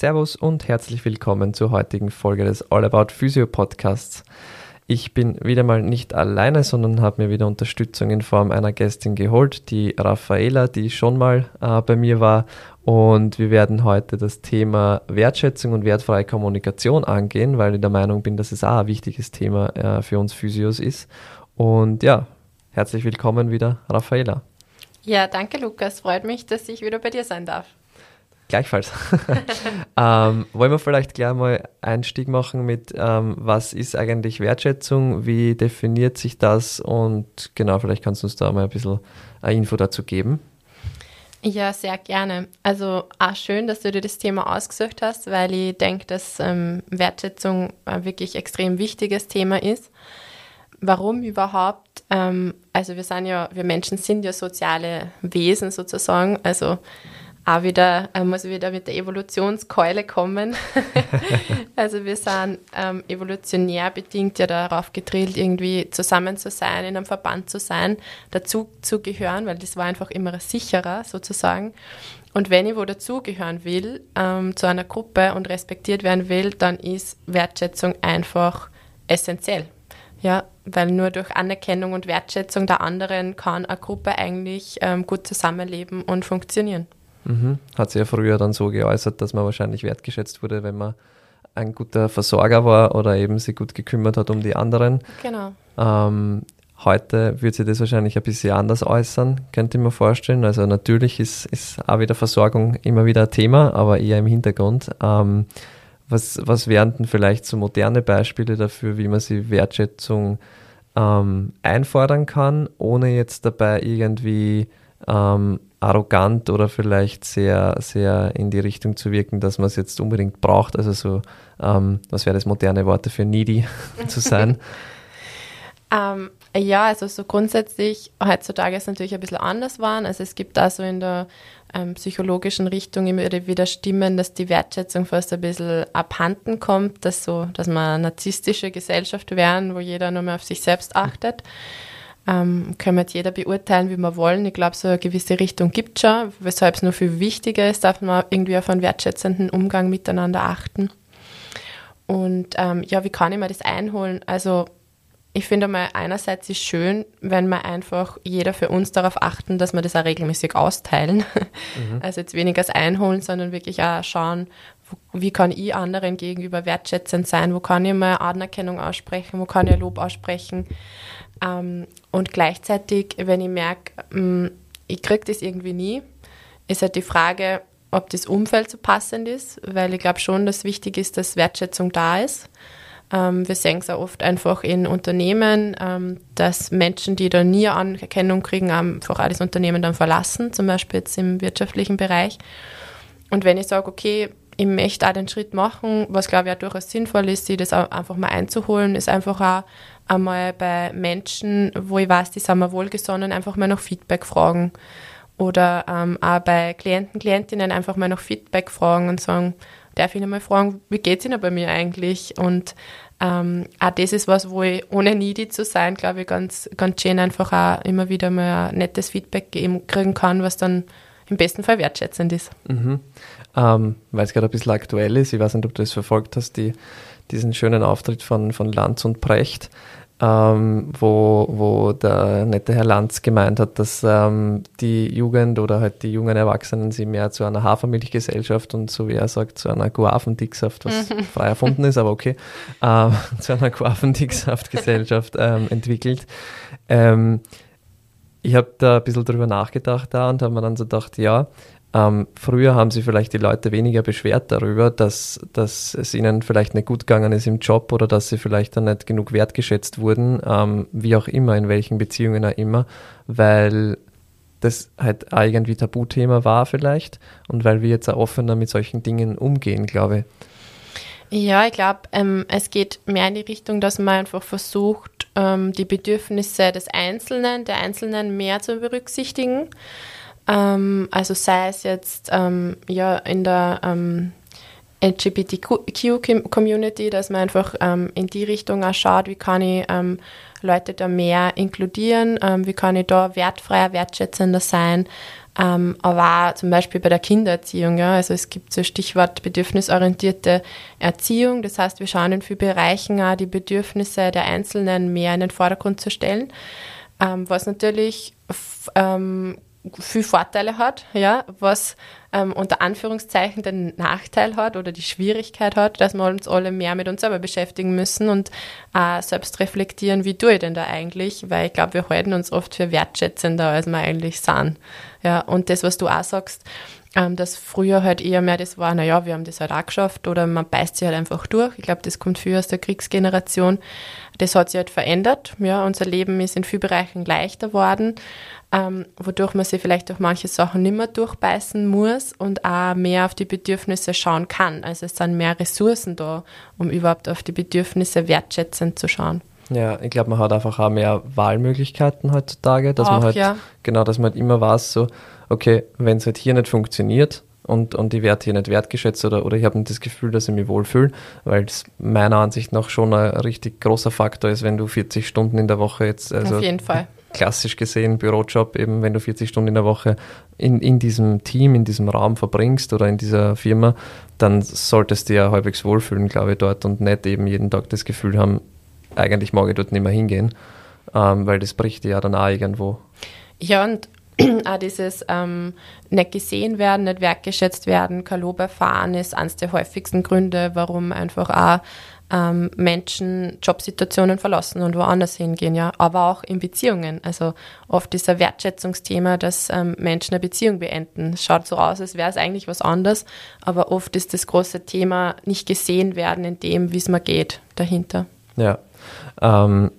Servus und herzlich willkommen zur heutigen Folge des All About Physio Podcasts. Ich bin wieder mal nicht alleine, sondern habe mir wieder Unterstützung in Form einer Gästin geholt, die Raffaela, die schon mal äh, bei mir war. Und wir werden heute das Thema Wertschätzung und wertfreie Kommunikation angehen, weil ich der Meinung bin, dass es auch ein wichtiges Thema äh, für uns Physios ist. Und ja, herzlich willkommen wieder, Raffaela. Ja, danke Lukas. Freut mich, dass ich wieder bei dir sein darf. Gleichfalls. ähm, wollen wir vielleicht gleich mal Einstieg machen mit, ähm, was ist eigentlich Wertschätzung, wie definiert sich das und genau, vielleicht kannst du uns da mal ein bisschen eine Info dazu geben. Ja, sehr gerne. Also auch schön, dass du dir das Thema ausgesucht hast, weil ich denke, dass ähm, Wertschätzung ein wirklich extrem wichtiges Thema ist. Warum überhaupt? Ähm, also wir sind ja, wir Menschen sind ja soziale Wesen sozusagen. Also auch wieder, äh, muss ich wieder mit der Evolutionskeule kommen. also wir sind ähm, evolutionär bedingt ja darauf gedrillt, irgendwie zusammen zu sein, in einem Verband zu sein, dazu zu gehören, weil das war einfach immer sicherer sozusagen. Und wenn ich wo dazugehören will, ähm, zu einer Gruppe und respektiert werden will, dann ist Wertschätzung einfach essentiell. Ja, weil nur durch Anerkennung und Wertschätzung der anderen kann eine Gruppe eigentlich ähm, gut zusammenleben und funktionieren. Mhm. Hat sich ja früher dann so geäußert, dass man wahrscheinlich wertgeschätzt wurde, wenn man ein guter Versorger war oder eben sich gut gekümmert hat um die anderen. Genau. Ähm, heute wird sich das wahrscheinlich ein bisschen anders äußern, könnte ich mir vorstellen. Also natürlich ist, ist auch wieder Versorgung immer wieder ein Thema, aber eher im Hintergrund. Ähm, was, was wären denn vielleicht so moderne Beispiele dafür, wie man sich Wertschätzung ähm, einfordern kann, ohne jetzt dabei irgendwie ähm, arrogant oder vielleicht sehr, sehr in die Richtung zu wirken, dass man es jetzt unbedingt braucht. Also so, ähm, was wäre das moderne Worte für needy zu sein? ähm, ja, also so grundsätzlich, heutzutage ist es natürlich ein bisschen anders waren. Also es gibt da so in der ähm, psychologischen Richtung immer wieder Stimmen, dass die Wertschätzung fast ein bisschen abhanden kommt, dass so, dass wir eine narzisstische Gesellschaft wären, wo jeder nur mehr auf sich selbst achtet. Ähm, können wir jetzt jeder beurteilen, wie wir wollen. Ich glaube, so eine gewisse Richtung gibt es schon, weshalb es nur viel wichtiger ist, darf man irgendwie auf einen wertschätzenden Umgang miteinander achten. Und ähm, ja, wie kann ich mir das einholen? Also ich finde mal, einerseits ist schön, wenn wir einfach jeder für uns darauf achten, dass wir das auch regelmäßig austeilen. Mhm. Also jetzt weniger das Einholen, sondern wirklich auch schauen, wie kann ich anderen gegenüber wertschätzend sein, wo kann ich mal Anerkennung aussprechen, wo kann ich Lob aussprechen. Ähm, und gleichzeitig, wenn ich merke, ähm, ich kriege das irgendwie nie, ist halt die Frage, ob das Umfeld so passend ist, weil ich glaube schon, dass wichtig ist, dass Wertschätzung da ist. Ähm, wir sehen es auch oft einfach in Unternehmen, ähm, dass Menschen, die da nie Anerkennung kriegen, einfach auch das Unternehmen dann verlassen, zum Beispiel jetzt im wirtschaftlichen Bereich. Und wenn ich sage, okay, ich möchte auch den Schritt machen, was glaube ich auch durchaus sinnvoll ist, sich das einfach mal einzuholen, ist einfach auch einmal bei Menschen, wo ich weiß, die sind mir wohlgesonnen, einfach mal nach Feedback fragen. Oder ähm, auch bei Klienten, Klientinnen einfach mal nach Feedback fragen und sagen, darf ich mal fragen, wie geht es Ihnen bei mir eigentlich? Und ähm, auch das ist was, wo ich ohne needy zu sein, glaube ich, ganz, ganz schön einfach auch immer wieder mal ein nettes Feedback geben, kriegen kann, was dann im besten Fall wertschätzend ist. Mhm. Ähm, Weil es gerade ein bisschen aktuell ist, ich weiß nicht, ob du das verfolgt hast, die, diesen schönen Auftritt von, von Lanz und Precht ähm, wo, wo der nette Herr Lanz gemeint hat, dass ähm, die Jugend oder halt die jungen Erwachsenen sie mehr zu einer Hafermilchgesellschaft und so wie er sagt, zu einer Guavendicksaft, was frei erfunden ist, aber okay, äh, zu einer Guavendicksaftgesellschaft ähm, entwickelt. Ähm, ich habe da ein bisschen drüber nachgedacht da und habe mir dann so gedacht, ja, ähm, früher haben sich vielleicht die Leute weniger beschwert darüber, dass, dass es ihnen vielleicht nicht gut gegangen ist im Job oder dass sie vielleicht dann nicht genug wertgeschätzt wurden, ähm, wie auch immer, in welchen Beziehungen auch immer, weil das halt auch irgendwie Tabuthema war vielleicht und weil wir jetzt auch offener mit solchen Dingen umgehen, glaube ich. Ja, ich glaube, ähm, es geht mehr in die Richtung, dass man einfach versucht, ähm, die Bedürfnisse des Einzelnen, der Einzelnen mehr zu berücksichtigen. Ähm, also sei es jetzt ähm, ja in der ähm, LGBTQ-Community, dass man einfach ähm, in die Richtung auch schaut, wie kann ich ähm, Leute da mehr inkludieren, ähm, wie kann ich da wertfreier, wertschätzender sein, ähm, aber auch zum Beispiel bei der Kindererziehung. Ja, also es gibt so Stichwort bedürfnisorientierte Erziehung, das heißt, wir schauen in vielen Bereichen auch die Bedürfnisse der Einzelnen mehr in den Vordergrund zu stellen, ähm, was natürlich ähm, viel Vorteile hat, ja, was ähm, unter Anführungszeichen den Nachteil hat oder die Schwierigkeit hat, dass wir uns alle mehr mit uns selber beschäftigen müssen und äh, selbst reflektieren, wie tue ich denn da eigentlich, weil ich glaube, wir halten uns oft für wertschätzender, als wir eigentlich sind. Ja, und das, was du auch sagst, ähm, dass früher halt eher mehr das war, naja, wir haben das halt auch geschafft oder man beißt sich halt einfach durch. Ich glaube, das kommt viel aus der Kriegsgeneration. Das hat sich halt verändert. Ja, unser Leben ist in vielen Bereichen leichter geworden ähm, wodurch man sich vielleicht durch manche Sachen nicht mehr durchbeißen muss und auch mehr auf die Bedürfnisse schauen kann. Also es sind mehr Ressourcen da, um überhaupt auf die Bedürfnisse wertschätzend zu schauen. Ja, ich glaube, man hat einfach auch mehr Wahlmöglichkeiten heutzutage, dass auch, man halt, ja. genau, dass man halt immer weiß, so, okay, wenn es halt hier nicht funktioniert, und, und ich werde hier nicht wertgeschätzt oder, oder ich habe nicht das Gefühl, dass ich mich wohlfühle, weil es meiner Ansicht nach schon ein richtig großer Faktor ist, wenn du 40 Stunden in der Woche jetzt. Also Auf jeden Fall klassisch gesehen Bürojob, eben wenn du 40 Stunden in der Woche in, in diesem Team, in diesem Raum verbringst oder in dieser Firma, dann solltest du ja halbwegs wohlfühlen, glaube ich, dort und nicht eben jeden Tag das Gefühl haben, eigentlich mag ich dort nicht mehr hingehen, ähm, weil das bricht ja dann auch irgendwo. Ja, und auch dieses ähm, nicht gesehen werden, nicht wertgeschätzt werden, kein Lob erfahren ist eines der häufigsten Gründe, warum einfach auch ähm, Menschen Jobsituationen verlassen und woanders hingehen, ja, aber auch in Beziehungen. Also oft ist ein Wertschätzungsthema, dass ähm, Menschen eine Beziehung beenden. Es schaut so aus, als wäre es eigentlich was anderes, aber oft ist das große Thema nicht gesehen werden in dem, wie es mir geht, dahinter. Ja. Ähm,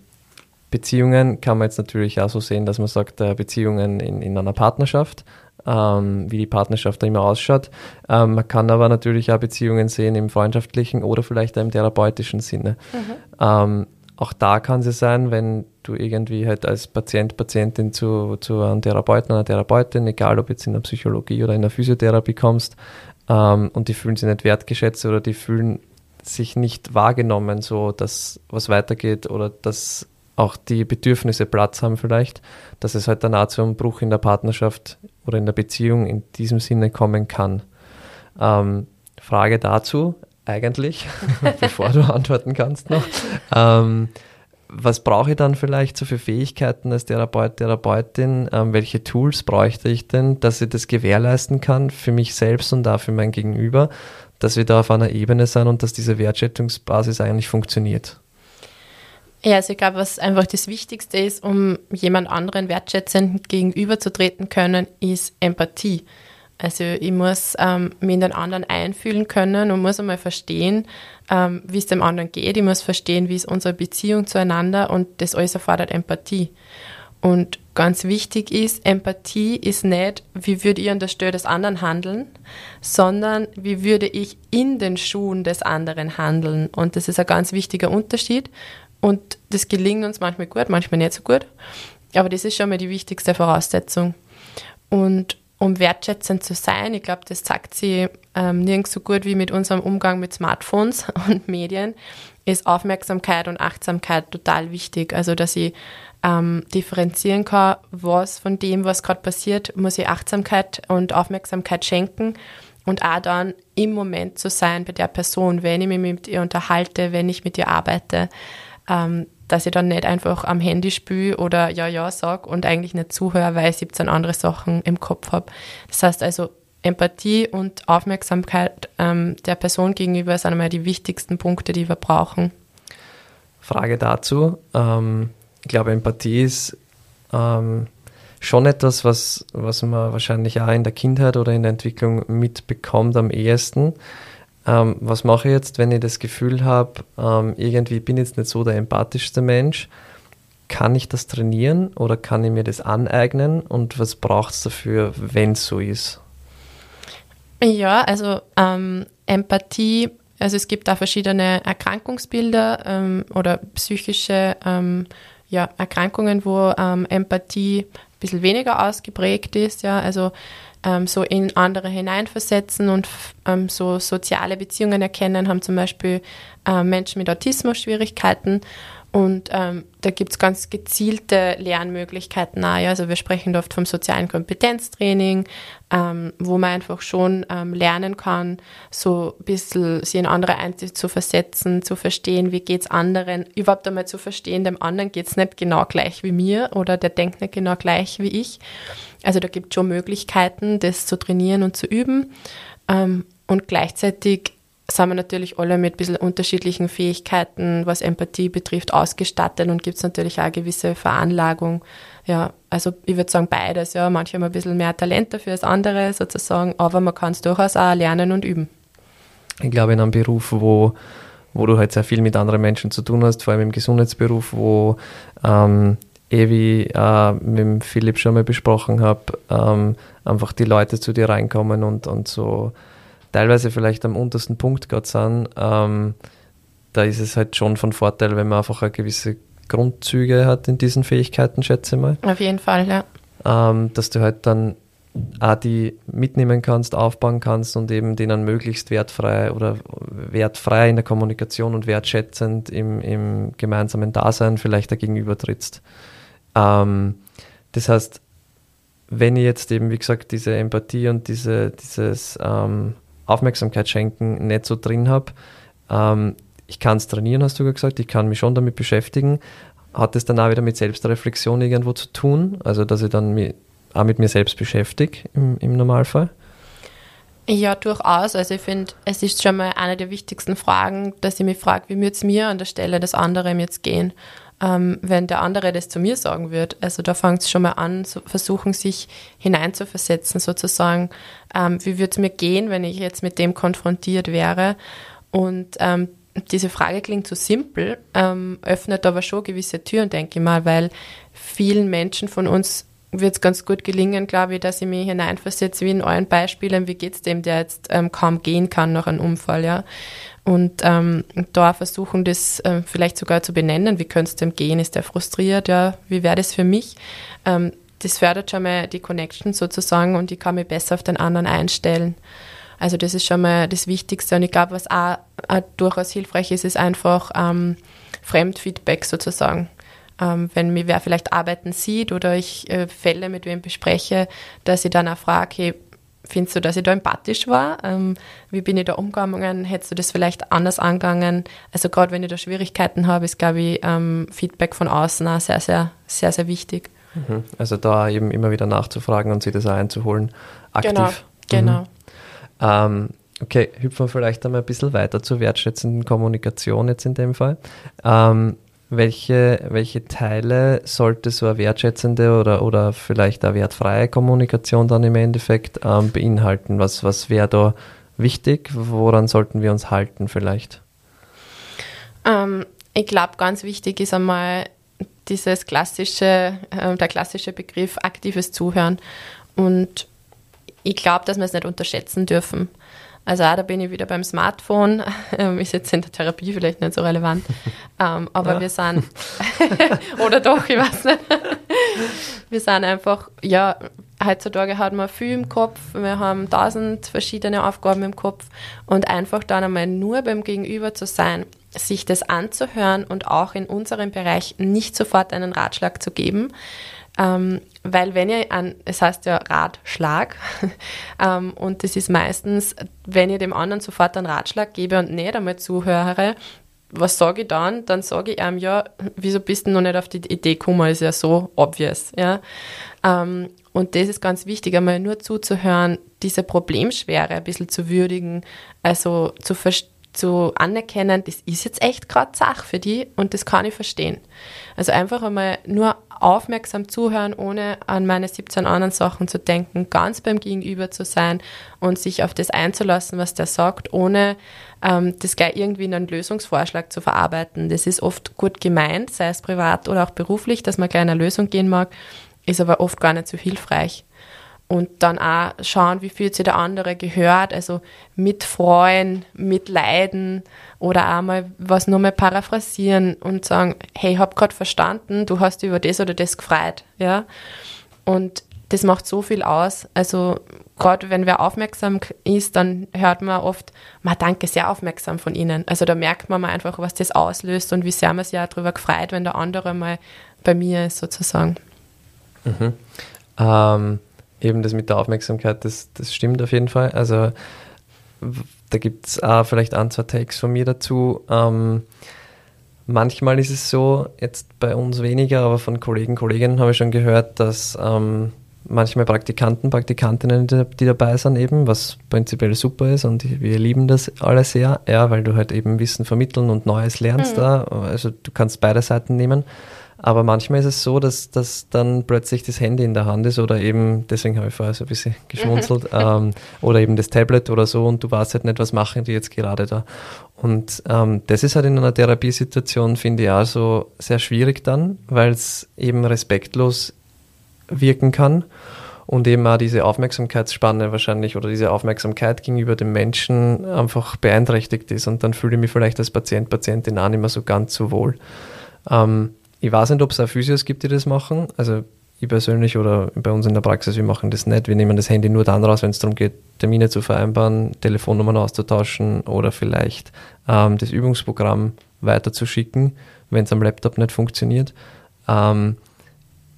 Beziehungen kann man jetzt natürlich auch so sehen, dass man sagt, äh, Beziehungen in, in einer Partnerschaft ähm, wie die Partnerschaft da immer ausschaut. Ähm, man kann aber natürlich auch Beziehungen sehen im freundschaftlichen oder vielleicht im therapeutischen Sinne. Mhm. Ähm, auch da kann es sein, wenn du irgendwie halt als Patient, Patientin zu, zu einem Therapeuten, einer Therapeutin, egal ob jetzt in der Psychologie oder in der Physiotherapie kommst, ähm, und die fühlen sich nicht wertgeschätzt oder die fühlen sich nicht wahrgenommen, so dass was weitergeht oder dass auch die Bedürfnisse Platz haben vielleicht, dass es halt danach zu einem Bruch in der Partnerschaft oder in der Beziehung in diesem Sinne kommen kann. Ähm, Frage dazu eigentlich, bevor du antworten kannst noch. Ähm, was brauche ich dann vielleicht so für Fähigkeiten als Therapeut, Therapeutin? Ähm, welche Tools bräuchte ich denn, dass ich das gewährleisten kann für mich selbst und auch für mein Gegenüber, dass wir da auf einer Ebene sind und dass diese Wertschätzungsbasis eigentlich funktioniert? Ja, also ich glaube, was einfach das Wichtigste ist, um jemand anderen wertschätzend gegenüberzutreten können, ist Empathie. Also ich muss ähm, mich in den anderen einfühlen können und muss einmal verstehen, ähm, wie es dem anderen geht. Ich muss verstehen, wie ist unsere Beziehung zueinander und das alles erfordert Empathie. Und ganz wichtig ist, Empathie ist nicht, wie würde ich an der Stelle des anderen handeln, sondern wie würde ich in den Schuhen des anderen handeln. Und das ist ein ganz wichtiger Unterschied. Und das gelingt uns manchmal gut, manchmal nicht so gut. Aber das ist schon mal die wichtigste Voraussetzung. Und um wertschätzend zu sein, ich glaube, das sagt sie ähm, nirgends so gut wie mit unserem Umgang mit Smartphones und Medien, ist Aufmerksamkeit und Achtsamkeit total wichtig. Also, dass ich ähm, differenzieren kann, was von dem, was gerade passiert, muss ich Achtsamkeit und Aufmerksamkeit schenken und auch dann im Moment zu sein bei der Person, wenn ich mich mit ihr unterhalte, wenn ich mit ihr arbeite ähm, dass ich dann nicht einfach am Handy spüle oder ja, ja sage und eigentlich nicht zuhöre, weil ich 17 andere Sachen im Kopf habe. Das heißt also, Empathie und Aufmerksamkeit ähm, der Person gegenüber sind einmal die wichtigsten Punkte, die wir brauchen. Frage dazu. Ähm, ich glaube, Empathie ist ähm, schon etwas, was, was man wahrscheinlich auch in der Kindheit oder in der Entwicklung mitbekommt am ehesten ähm, was mache ich jetzt, wenn ich das Gefühl habe, ähm, irgendwie bin ich jetzt nicht so der empathischste Mensch. Kann ich das trainieren oder kann ich mir das aneignen und was braucht es dafür, wenn es so ist? Ja, also ähm, Empathie, also es gibt da verschiedene Erkrankungsbilder ähm, oder psychische ähm, ja, Erkrankungen, wo ähm, Empathie ein bisschen weniger ausgeprägt ist. Ja, also ähm, so in andere hineinversetzen und ähm, so soziale Beziehungen erkennen, haben zum Beispiel äh, Menschen mit Autismus Schwierigkeiten. Und ähm, da gibt es ganz gezielte Lernmöglichkeiten auch. Ja. Also wir sprechen oft vom sozialen Kompetenztraining, ähm, wo man einfach schon ähm, lernen kann, so ein bisschen sich in andere zu versetzen, zu verstehen, wie geht es anderen, überhaupt einmal zu verstehen, dem anderen geht es nicht genau gleich wie mir oder der denkt nicht genau gleich wie ich. Also da gibt es schon Möglichkeiten, das zu trainieren und zu üben. Ähm, und gleichzeitig sind wir natürlich alle mit ein bisschen unterschiedlichen Fähigkeiten, was Empathie betrifft, ausgestattet und gibt es natürlich auch eine gewisse Veranlagung. Ja, also ich würde sagen beides, ja. Manche haben ein bisschen mehr Talent dafür als andere sozusagen, aber man kann es durchaus auch lernen und üben. Ich glaube, in einem Beruf, wo, wo du halt sehr viel mit anderen Menschen zu tun hast, vor allem im Gesundheitsberuf, wo ähm, eh wie äh, mit Philipp schon mal besprochen habe, ähm, einfach die Leute zu dir reinkommen und, und so teilweise vielleicht am untersten Punkt gerade sind, ähm, da ist es halt schon von Vorteil, wenn man einfach eine gewisse Grundzüge hat in diesen Fähigkeiten, schätze ich mal. Auf jeden Fall, ja. Ähm, dass du halt dann auch die mitnehmen kannst, aufbauen kannst und eben denen möglichst wertfrei oder wertfrei in der Kommunikation und wertschätzend im, im gemeinsamen Dasein vielleicht dagegenüber trittst. Ähm, das heißt, wenn ich jetzt eben, wie gesagt, diese Empathie und diese, dieses ähm, Aufmerksamkeit schenken nicht so drin habe. Ähm, ich kann es trainieren, hast du gesagt, ich kann mich schon damit beschäftigen. Hat es dann auch wieder mit Selbstreflexion irgendwo zu tun? Also, dass ich dann mich auch mit mir selbst beschäftige im, im Normalfall? Ja, durchaus. Also ich finde, es ist schon mal eine der wichtigsten Fragen, dass ich mich frage, wie würde es mir an der Stelle des anderen jetzt gehen? Ähm, wenn der andere das zu mir sagen wird. Also da fängt es schon mal an, so versuchen sich hineinzuversetzen, sozusagen, ähm, wie würde es mir gehen, wenn ich jetzt mit dem konfrontiert wäre. Und ähm, diese Frage klingt so simpel, ähm, öffnet aber schon gewisse Türen, denke ich mal, weil vielen Menschen von uns wird es ganz gut gelingen, glaube ich, dass ich mich hineinversetze, wie in euren Beispielen, wie geht es dem, der jetzt ähm, kaum gehen kann nach einem Unfall, ja. Und ähm, da versuchen, das äh, vielleicht sogar zu benennen, wie könnte es dem gehen, ist der frustriert, ja, wie wäre das für mich? Ähm, das fördert schon mal die Connection sozusagen und ich kann mich besser auf den anderen einstellen. Also das ist schon mal das Wichtigste und ich glaube, was auch, auch durchaus hilfreich ist, ist einfach ähm, Fremdfeedback sozusagen. Ähm, wenn mir wer vielleicht arbeiten sieht oder ich äh, Fälle mit wem bespreche, dass ich dann auch frage, hey, Findest du, dass ich da empathisch war? Ähm, wie bin ich da umgegangen? Hättest du das vielleicht anders angegangen? Also gerade wenn ich da Schwierigkeiten habe, ist, glaube ich, ähm, Feedback von außen auch sehr, sehr, sehr, sehr wichtig. Mhm. Also da eben immer wieder nachzufragen und sich das auch einzuholen, aktiv. Genau, genau. Mhm. Ähm, okay, hüpfen wir vielleicht einmal ein bisschen weiter zur wertschätzenden Kommunikation jetzt in dem Fall. Welche, welche Teile sollte so eine wertschätzende oder, oder vielleicht eine wertfreie Kommunikation dann im Endeffekt ähm, beinhalten? Was, was wäre da wichtig? Woran sollten wir uns halten vielleicht? Ähm, ich glaube, ganz wichtig ist einmal dieses klassische, äh, der klassische Begriff aktives Zuhören. Und ich glaube, dass wir es nicht unterschätzen dürfen. Also auch da bin ich wieder beim Smartphone, ähm, ist jetzt in der Therapie vielleicht nicht so relevant, ähm, aber ja. wir sind, oder doch, ich weiß nicht, wir sind einfach, ja, heutzutage hat man viel im Kopf, wir haben tausend verschiedene Aufgaben im Kopf. Und einfach dann einmal nur beim Gegenüber zu sein, sich das anzuhören und auch in unserem Bereich nicht sofort einen Ratschlag zu geben, ähm, weil wenn ihr an, es heißt ja Ratschlag, ähm, und das ist meistens, wenn ihr dem anderen sofort einen Ratschlag gebe und nicht einmal zuhöre, was sage ich dann? Dann sage ich ihm, ja, wieso bist du noch nicht auf die Idee gekommen? Ist ja so obvious, ja. Ähm, und das ist ganz wichtig, einmal nur zuzuhören, diese Problemschwere ein bisschen zu würdigen, also zu, zu anerkennen, das ist jetzt echt gerade Sache für die und das kann ich verstehen. Also einfach einmal nur aufmerksam zuhören, ohne an meine 17 anderen Sachen zu denken, ganz beim Gegenüber zu sein und sich auf das einzulassen, was der sagt, ohne ähm, das gleich irgendwie in einen Lösungsvorschlag zu verarbeiten. Das ist oft gut gemeint, sei es privat oder auch beruflich, dass man gleich eine Lösung gehen mag, ist aber oft gar nicht so hilfreich und dann auch schauen, wie fühlt sich der andere gehört, also mitfreuen, mitleiden oder auch mal was nur mal paraphrasieren und sagen, hey, ich habe gerade verstanden, du hast über das oder das gefreut, ja. Und das macht so viel aus. Also gerade wenn wer aufmerksam ist, dann hört man oft, man danke sehr aufmerksam von ihnen. Also da merkt man mal einfach, was das auslöst und wie sehr man sich auch darüber gefreut, wenn der andere mal bei mir ist, sozusagen. Mhm. Ähm, eben das mit der Aufmerksamkeit, das, das stimmt auf jeden Fall. Also da gibt es auch vielleicht ein, zwei Takes von mir dazu. Ähm, manchmal ist es so, jetzt bei uns weniger, aber von Kollegen, Kolleginnen habe ich schon gehört, dass ähm, manchmal Praktikanten, Praktikantinnen, die, dabei sind eben, was prinzipiell super ist und wir lieben das alle sehr, ja, weil du halt eben Wissen vermitteln und Neues lernst mhm. da. Also du kannst beide Seiten nehmen. Aber manchmal ist es so, dass, dass dann plötzlich das Handy in der Hand ist oder eben, deswegen habe ich vorher so ein bisschen geschmunzelt, ähm, oder eben das Tablet oder so und du weißt halt nicht, was machen die jetzt gerade da. Und ähm, das ist halt in einer Therapiesituation, finde ich, auch so sehr schwierig dann, weil es eben respektlos wirken kann und eben auch diese Aufmerksamkeitsspanne wahrscheinlich oder diese Aufmerksamkeit gegenüber dem Menschen einfach beeinträchtigt ist und dann fühle ich mich vielleicht als Patient, Patientin auch nicht mehr so ganz so wohl. Ähm, ich weiß nicht, ob es auch Physios gibt, die das machen. Also ich persönlich oder bei uns in der Praxis, wir machen das nicht. Wir nehmen das Handy nur dann raus, wenn es darum geht, Termine zu vereinbaren, Telefonnummern auszutauschen oder vielleicht ähm, das Übungsprogramm weiterzuschicken, wenn es am Laptop nicht funktioniert. Ähm,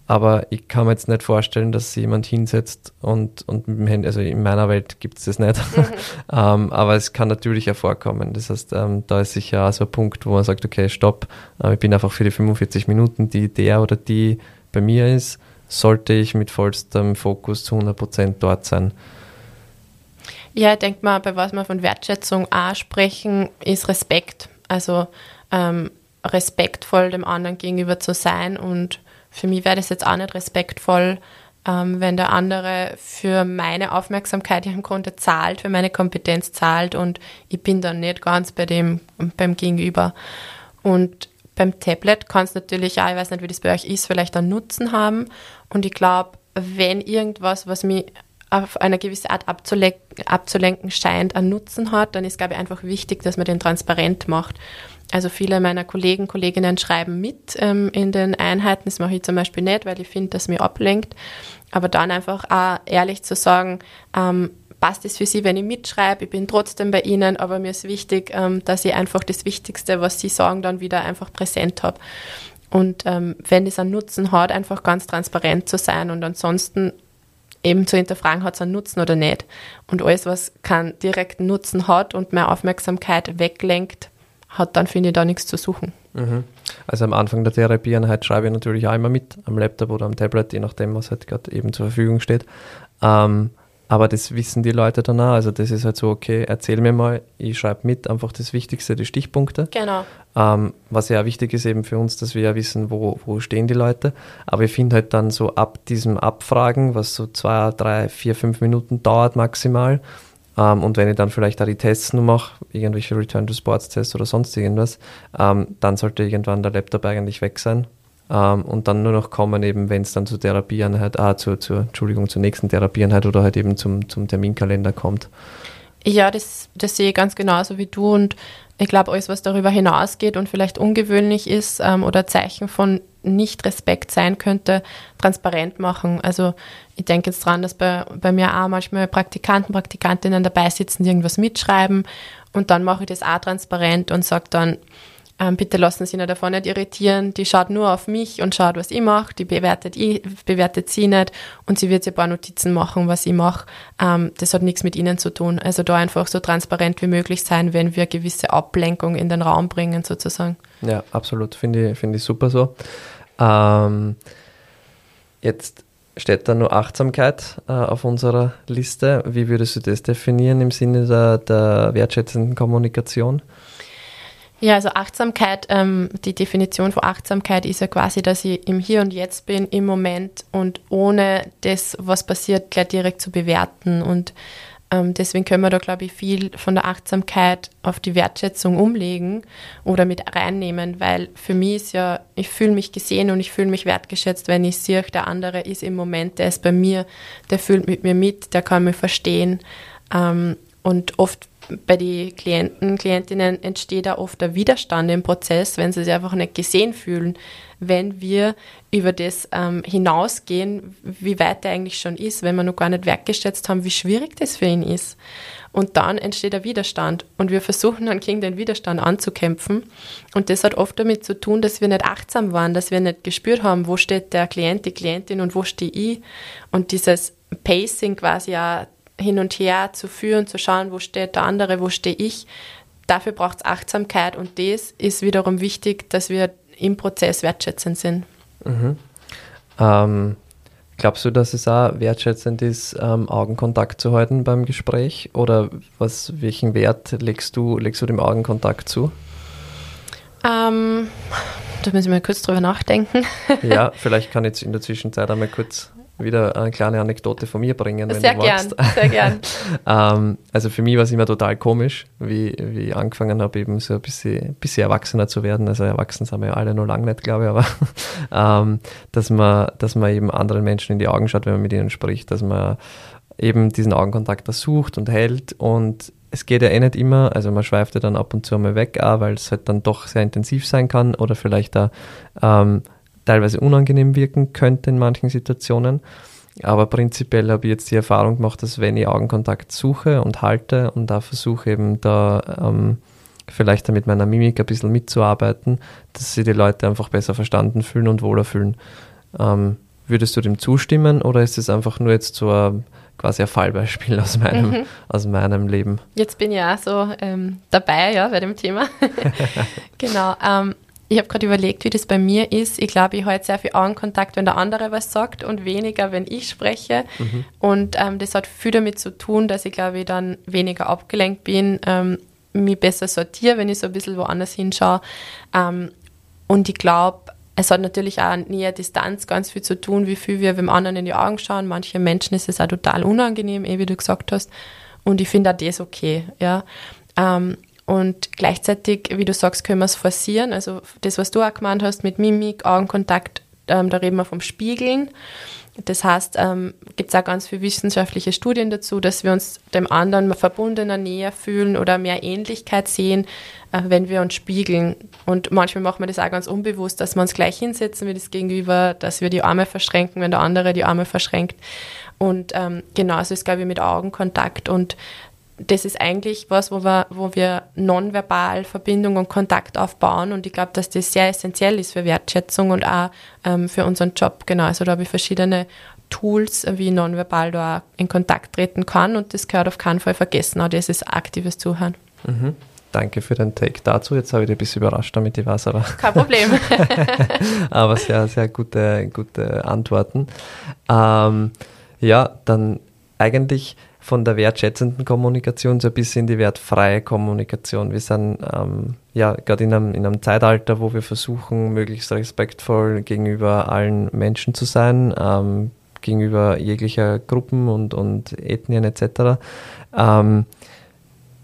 aber ich kann mir jetzt nicht vorstellen, dass sich jemand hinsetzt und, und mit dem Handy, also in meiner Welt gibt es das nicht. Mhm. ähm, aber es kann natürlich auch vorkommen. Das heißt, ähm, da ist sicher auch so ein Punkt, wo man sagt, okay, stopp, äh, ich bin einfach für die 45 Minuten, die der oder die bei mir ist, sollte ich mit vollstem Fokus zu 100 Prozent dort sein. Ja, ich denke mal, bei was wir von Wertschätzung auch sprechen, ist Respekt. Also ähm, respektvoll dem anderen gegenüber zu sein und für mich wäre das jetzt auch nicht respektvoll, ähm, wenn der andere für meine Aufmerksamkeit im Grunde zahlt, für meine Kompetenz zahlt und ich bin dann nicht ganz bei dem, beim Gegenüber. Und beim Tablet kann es natürlich auch, ich weiß nicht, wie das bei euch ist, vielleicht einen Nutzen haben. Und ich glaube, wenn irgendwas, was mich auf eine gewisse Art abzulenken, abzulenken scheint, einen Nutzen hat, dann ist, glaube ich, einfach wichtig, dass man den transparent macht. Also viele meiner Kollegen, Kolleginnen schreiben mit ähm, in den Einheiten. Das mache ich zum Beispiel nicht, weil ich finde, dass mir ablenkt. Aber dann einfach auch ehrlich zu sagen, ähm, passt es für Sie, wenn ich mitschreibe? Ich bin trotzdem bei Ihnen, aber mir ist wichtig, ähm, dass ich einfach das Wichtigste, was Sie sagen, dann wieder einfach präsent habe. Und ähm, wenn es einen Nutzen hat, einfach ganz transparent zu sein und ansonsten eben zu hinterfragen, hat es einen Nutzen oder nicht. Und alles, was keinen direkten Nutzen hat und mehr Aufmerksamkeit weglenkt, hat dann, finde ich, da nichts zu suchen. Mhm. Also am Anfang der Therapieeinheit schreibe ich natürlich auch immer mit, am Laptop oder am Tablet, je nachdem, was halt gerade eben zur Verfügung steht. Ähm, aber das wissen die Leute dann auch. Also das ist halt so, okay, erzähl mir mal, ich schreibe mit, einfach das Wichtigste, die Stichpunkte. Genau. Ähm, was ja wichtig ist eben für uns, dass wir ja wissen, wo, wo stehen die Leute. Aber ich finde halt dann so ab diesem Abfragen, was so zwei, drei, vier, fünf Minuten dauert maximal, ähm, und wenn ich dann vielleicht auch die Tests nur mache, irgendwelche Return-to-Sports-Tests oder sonst irgendwas, ähm, dann sollte irgendwann der Laptop eigentlich weg sein. Ähm, und dann nur noch kommen, eben wenn es dann zur Therapieeinheit, ah, zur, zur, Entschuldigung, zur nächsten Therapieeinheit oder halt eben zum, zum Terminkalender kommt. Ja, das, das sehe ich ganz genauso wie du und ich glaube, alles, was darüber hinausgeht und vielleicht ungewöhnlich ist ähm, oder Zeichen von Nicht-Respekt sein könnte, transparent machen. Also ich denke jetzt dran, dass bei, bei mir auch manchmal Praktikanten, Praktikantinnen dabei sitzen, die irgendwas mitschreiben und dann mache ich das auch transparent und sage dann, ähm, bitte lassen Sie ihn davon nicht irritieren. Die schaut nur auf mich und schaut, was ich mache. Die bewertet, ich, bewertet sie nicht und sie wird sich ein paar Notizen machen, was ich mache. Ähm, das hat nichts mit Ihnen zu tun. Also da einfach so transparent wie möglich sein, wenn wir gewisse Ablenkung in den Raum bringen, sozusagen. Ja, absolut. Finde ich, find ich super so. Ähm, jetzt steht da nur Achtsamkeit äh, auf unserer Liste. Wie würdest du das definieren im Sinne der, der wertschätzenden Kommunikation? Ja, also Achtsamkeit, ähm, die Definition von Achtsamkeit ist ja quasi, dass ich im Hier und Jetzt bin, im Moment und ohne das, was passiert, gleich direkt zu bewerten. Und ähm, deswegen können wir da, glaube ich, viel von der Achtsamkeit auf die Wertschätzung umlegen oder mit reinnehmen, weil für mich ist ja, ich fühle mich gesehen und ich fühle mich wertgeschätzt, wenn ich sehe, der andere ist im Moment, der ist bei mir, der fühlt mit mir mit, der kann mich verstehen. Ähm, und oft bei den Klienten, Klientinnen entsteht da oft der Widerstand im Prozess, wenn sie sich einfach nicht gesehen fühlen, wenn wir über das ähm, hinausgehen, wie weit er eigentlich schon ist, wenn wir noch gar nicht wertgeschätzt haben, wie schwierig das für ihn ist. Und dann entsteht der Widerstand und wir versuchen dann gegen den Widerstand anzukämpfen. Und das hat oft damit zu tun, dass wir nicht achtsam waren, dass wir nicht gespürt haben, wo steht der Klient, die Klientin und wo stehe ich. Und dieses Pacing quasi auch hin und her zu führen, zu schauen, wo steht der andere, wo stehe ich. Dafür braucht es Achtsamkeit und das ist wiederum wichtig, dass wir im Prozess wertschätzend sind. Mhm. Ähm, glaubst du, dass es auch wertschätzend ist, ähm, Augenkontakt zu halten beim Gespräch? Oder was, welchen Wert legst du, legst du dem Augenkontakt zu? Ähm, da müssen wir kurz drüber nachdenken. ja, vielleicht kann ich jetzt in der Zwischenzeit einmal kurz wieder eine kleine Anekdote von mir bringen, wenn sehr du gern, magst. Sehr gern. ähm, also für mich war es immer total komisch, wie, wie ich angefangen habe, eben so ein bisschen, bisschen erwachsener zu werden. Also erwachsen sind wir ja alle noch lange nicht, glaube ich, aber ähm, dass, man, dass man eben anderen Menschen in die Augen schaut, wenn man mit ihnen spricht, dass man eben diesen Augenkontakt sucht und hält und es geht ja eh nicht immer, also man schweift ja dann ab und zu mal weg, auch, weil es halt dann doch sehr intensiv sein kann oder vielleicht da ähm, teilweise unangenehm wirken könnte in manchen Situationen. Aber prinzipiell habe ich jetzt die Erfahrung gemacht, dass wenn ich Augenkontakt suche und halte und da versuche eben da ähm, vielleicht mit meiner Mimik ein bisschen mitzuarbeiten, dass sich die Leute einfach besser verstanden fühlen und wohler fühlen. Ähm, würdest du dem zustimmen oder ist es einfach nur jetzt so ein, quasi ein Fallbeispiel aus meinem, mhm. aus meinem Leben? Jetzt bin ich ja so ähm, dabei, ja, bei dem Thema. genau. Ich habe gerade überlegt, wie das bei mir ist. Ich glaube, ich halte sehr viel Augenkontakt, wenn der andere was sagt und weniger, wenn ich spreche. Mhm. Und ähm, das hat viel damit zu tun, dass ich, glaube ich, dann weniger abgelenkt bin, ähm, mich besser sortiere, wenn ich so ein bisschen woanders hinschaue. Ähm, und ich glaube, es hat natürlich auch näher Distanz ganz viel zu tun, wie viel wir dem anderen in die Augen schauen. Manche Menschen ist es auch total unangenehm, eh wie du gesagt hast. Und ich finde auch das okay, ja. Ähm, und gleichzeitig, wie du sagst, können wir es forcieren. Also das, was du auch gemeint hast mit Mimik, Augenkontakt, ähm, da reden wir vom Spiegeln. Das heißt, ähm, gibt es auch ganz viele wissenschaftliche Studien dazu, dass wir uns dem anderen verbundener, näher fühlen oder mehr Ähnlichkeit sehen, äh, wenn wir uns spiegeln. Und manchmal machen wir das auch ganz unbewusst, dass wir uns gleich hinsetzen wie das Gegenüber, dass wir die Arme verschränken, wenn der andere die Arme verschränkt. Und ähm, genauso ist, glaube ich, mit Augenkontakt. Und das ist eigentlich was, wo wir, wo wir nonverbal Verbindung und Kontakt aufbauen. Und ich glaube, dass das sehr essentiell ist für Wertschätzung und auch ähm, für unseren Job. Genau. Also da habe ich verschiedene Tools, wie ich nonverbal da in Kontakt treten kann. Und das gehört auf keinen Fall vergessen. Auch das ist aktives Zuhören. Mhm. Danke für den Take dazu. Jetzt habe ich dich ein bisschen überrascht damit, ich weiß aber. Kein Problem. aber sehr, sehr gute, gute Antworten. Ähm, ja, dann eigentlich von der wertschätzenden Kommunikation so ein bisschen in die wertfreie Kommunikation. Wir sind ähm, ja gerade in einem, in einem Zeitalter, wo wir versuchen, möglichst respektvoll gegenüber allen Menschen zu sein, ähm, gegenüber jeglicher Gruppen und, und Ethnien etc. Ähm,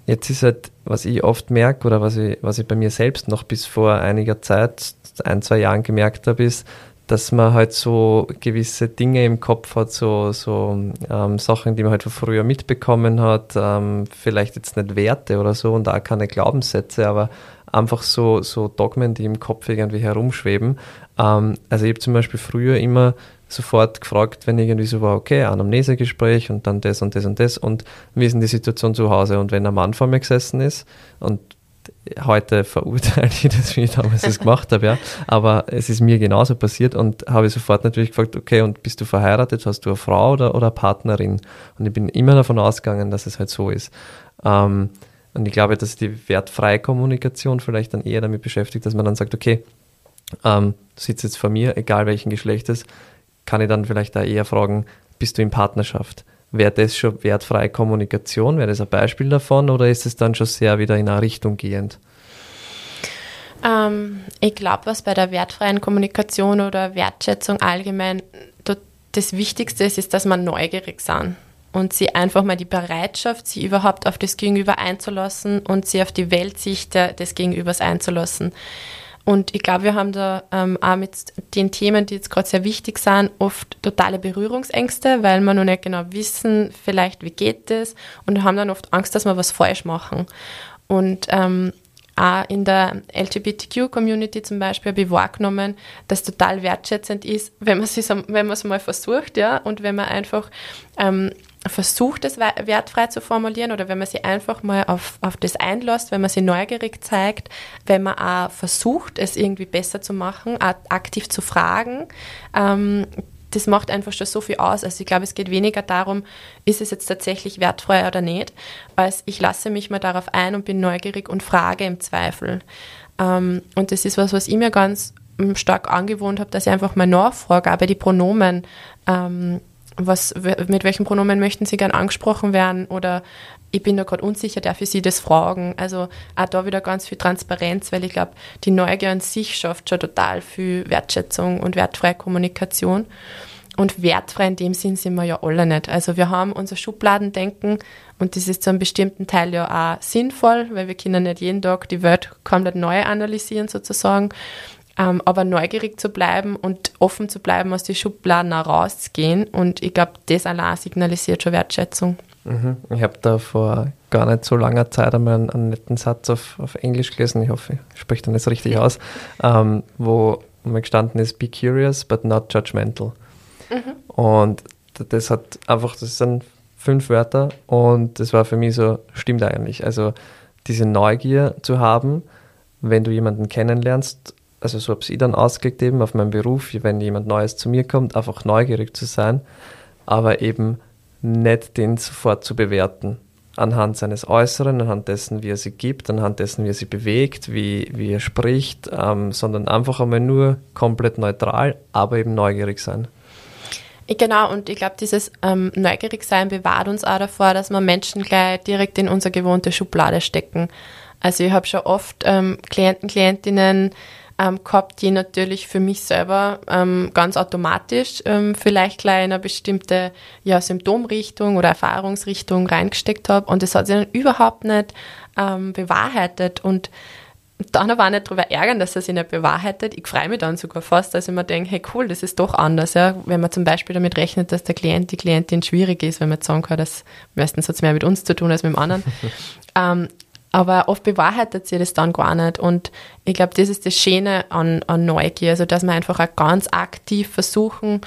jetzt ist halt, was ich oft merke oder was ich, was ich bei mir selbst noch bis vor einiger Zeit, ein, zwei Jahren gemerkt habe, ist, dass man halt so gewisse Dinge im Kopf hat, so, so ähm, Sachen, die man halt von früher mitbekommen hat, ähm, vielleicht jetzt nicht Werte oder so und auch keine Glaubenssätze, aber einfach so, so Dogmen, die im Kopf irgendwie herumschweben. Ähm, also ich habe zum Beispiel früher immer sofort gefragt, wenn irgendwie so war, okay, Anamnesegespräch und dann das und das und das und wie ist denn die Situation zu Hause? Und wenn ein Mann vor mir gesessen ist und heute verurteile ich das, wie ich damals das gemacht habe, ja. Aber es ist mir genauso passiert und habe sofort natürlich gefragt, okay, und bist du verheiratet? Hast du eine Frau oder, oder eine Partnerin? Und ich bin immer davon ausgegangen, dass es halt so ist. Ähm, und ich glaube, dass die wertfreie Kommunikation vielleicht dann eher damit beschäftigt, dass man dann sagt, okay, ähm, du sitzt jetzt vor mir, egal welchen Geschlechtes, kann ich dann vielleicht da eher fragen, bist du in Partnerschaft? Wäre das schon wertfreie Kommunikation? Wäre das ein Beispiel davon oder ist es dann schon sehr wieder in eine Richtung gehend? Ähm, ich glaube, was bei der wertfreien Kommunikation oder Wertschätzung allgemein das Wichtigste ist, ist, dass man neugierig sind und sie einfach mal die Bereitschaft, sie überhaupt auf das Gegenüber einzulassen und sie auf die Weltsicht des Gegenübers einzulassen. Und ich glaube, wir haben da ähm, auch mit den Themen, die jetzt gerade sehr wichtig sind, oft totale Berührungsängste, weil wir noch nicht genau wissen, vielleicht wie geht das und haben dann oft Angst, dass wir was falsch machen. Und ähm, auch in der LGBTQ-Community zum Beispiel habe ich wahrgenommen, dass total wertschätzend ist, wenn man es mal versucht, ja, und wenn man einfach ähm, versucht, es wertfrei zu formulieren oder wenn man sich einfach mal auf, auf das einlässt, wenn man sich neugierig zeigt, wenn man auch versucht, es irgendwie besser zu machen, aktiv zu fragen, ähm, das macht einfach schon so viel aus. Also ich glaube, es geht weniger darum, ist es jetzt tatsächlich wertfrei oder nicht, als ich lasse mich mal darauf ein und bin neugierig und frage im Zweifel. Ähm, und das ist was, was ich mir ganz ähm, stark angewohnt habe, dass ich einfach mal nachfrage, aber die Pronomen ähm, was, mit welchen Pronomen möchten Sie gern angesprochen werden oder ich bin da gerade unsicher, darf ich Sie das fragen? Also auch da wieder ganz viel Transparenz, weil ich glaube, die Neugier an sich schafft schon total viel Wertschätzung und wertfreie Kommunikation. Und wertfrei in dem Sinn sind wir ja alle nicht. Also wir haben unser Schubladendenken und das ist zu einem bestimmten Teil ja auch sinnvoll, weil wir können nicht jeden Tag die Welt komplett neu analysieren sozusagen. Ähm, aber neugierig zu bleiben und offen zu bleiben, aus den Schubladen rauszugehen. Und ich glaube, das allein signalisiert schon Wertschätzung. Mhm. Ich habe da vor gar nicht so langer Zeit einmal einen, einen netten Satz auf, auf Englisch gelesen, ich hoffe, ich spreche den jetzt richtig aus, ähm, wo mal gestanden ist, be curious, but not judgmental. Mhm. Und das hat einfach, das sind fünf Wörter und das war für mich so, stimmt eigentlich. Also diese Neugier zu haben, wenn du jemanden kennenlernst also so habe ich dann ausgelegt eben auf meinen Beruf, wenn jemand Neues zu mir kommt, einfach neugierig zu sein, aber eben nicht den sofort zu bewerten. Anhand seines Äußeren, anhand dessen, wie er sie gibt, anhand dessen, wie er sie bewegt, wie, wie er spricht, ähm, sondern einfach einmal nur komplett neutral, aber eben neugierig sein. Genau, und ich glaube, dieses ähm, Neugierigsein bewahrt uns auch davor, dass wir Menschen gleich direkt in unsere gewohnte Schublade stecken. Also ich habe schon oft ähm, Klienten, Klientinnen, ähm, gehabt, die natürlich für mich selber ähm, ganz automatisch ähm, vielleicht gleich in eine bestimmte ja, Symptomrichtung oder Erfahrungsrichtung reingesteckt habe und das hat sich dann überhaupt nicht ähm, bewahrheitet und dann aber auch nicht darüber ärgern, dass er sich nicht bewahrheitet. Ich freue mich dann sogar fast, dass ich mir denke, hey cool, das ist doch anders. Ja? Wenn man zum Beispiel damit rechnet, dass der Klient, die Klientin schwierig ist, wenn man jetzt sagen kann, dass meistens hat es mehr mit uns zu tun als mit dem anderen. ähm, aber oft bewahrheitet sie das dann gar nicht. Und ich glaube, das ist das Schöne an, an Neugier, also dass wir einfach auch ganz aktiv versuchen,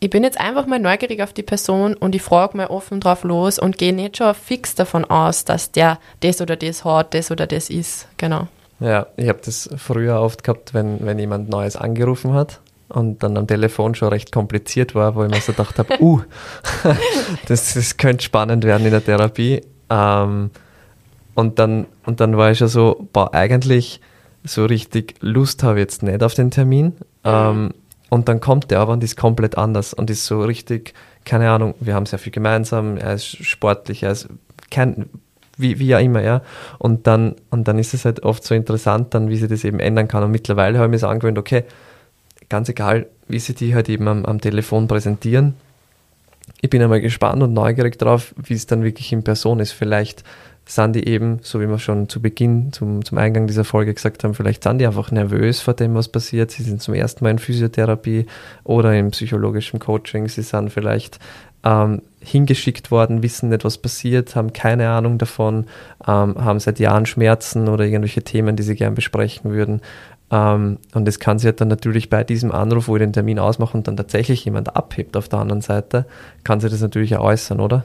ich bin jetzt einfach mal neugierig auf die Person und ich frage mal offen drauf los und gehe nicht schon fix davon aus, dass der das oder das hat, das oder das ist. Genau. Ja, ich habe das früher oft gehabt, wenn, wenn jemand Neues angerufen hat und dann am Telefon schon recht kompliziert war, wo ich mir so gedacht habe, uh, das, das könnte spannend werden in der Therapie. Ähm, und dann, und dann war ich ja so, boah, eigentlich so richtig Lust habe ich jetzt nicht auf den Termin. Ähm, und dann kommt der aber und ist komplett anders und ist so richtig, keine Ahnung, wir haben sehr viel gemeinsam, er ist sportlich, er ist kein, wie, wie ja immer, ja. Und dann, und dann ist es halt oft so interessant, dann, wie sich das eben ändern kann. Und mittlerweile habe ich mir so angewöhnt, okay, ganz egal, wie sie die halt eben am, am Telefon präsentieren. Ich bin einmal gespannt und neugierig drauf, wie es dann wirklich in Person ist. Vielleicht sind die eben, so wie wir schon zu Beginn, zum, zum Eingang dieser Folge gesagt haben, vielleicht sind die einfach nervös vor dem, was passiert. Sie sind zum ersten Mal in Physiotherapie oder im psychologischen Coaching. Sie sind vielleicht ähm, hingeschickt worden, wissen nicht, was passiert, haben keine Ahnung davon, ähm, haben seit Jahren Schmerzen oder irgendwelche Themen, die sie gern besprechen würden. Ähm, und es kann sich halt dann natürlich bei diesem Anruf, wo ich den Termin ausmache und dann tatsächlich jemand abhebt auf der anderen Seite, kann sich das natürlich auch äußern, oder?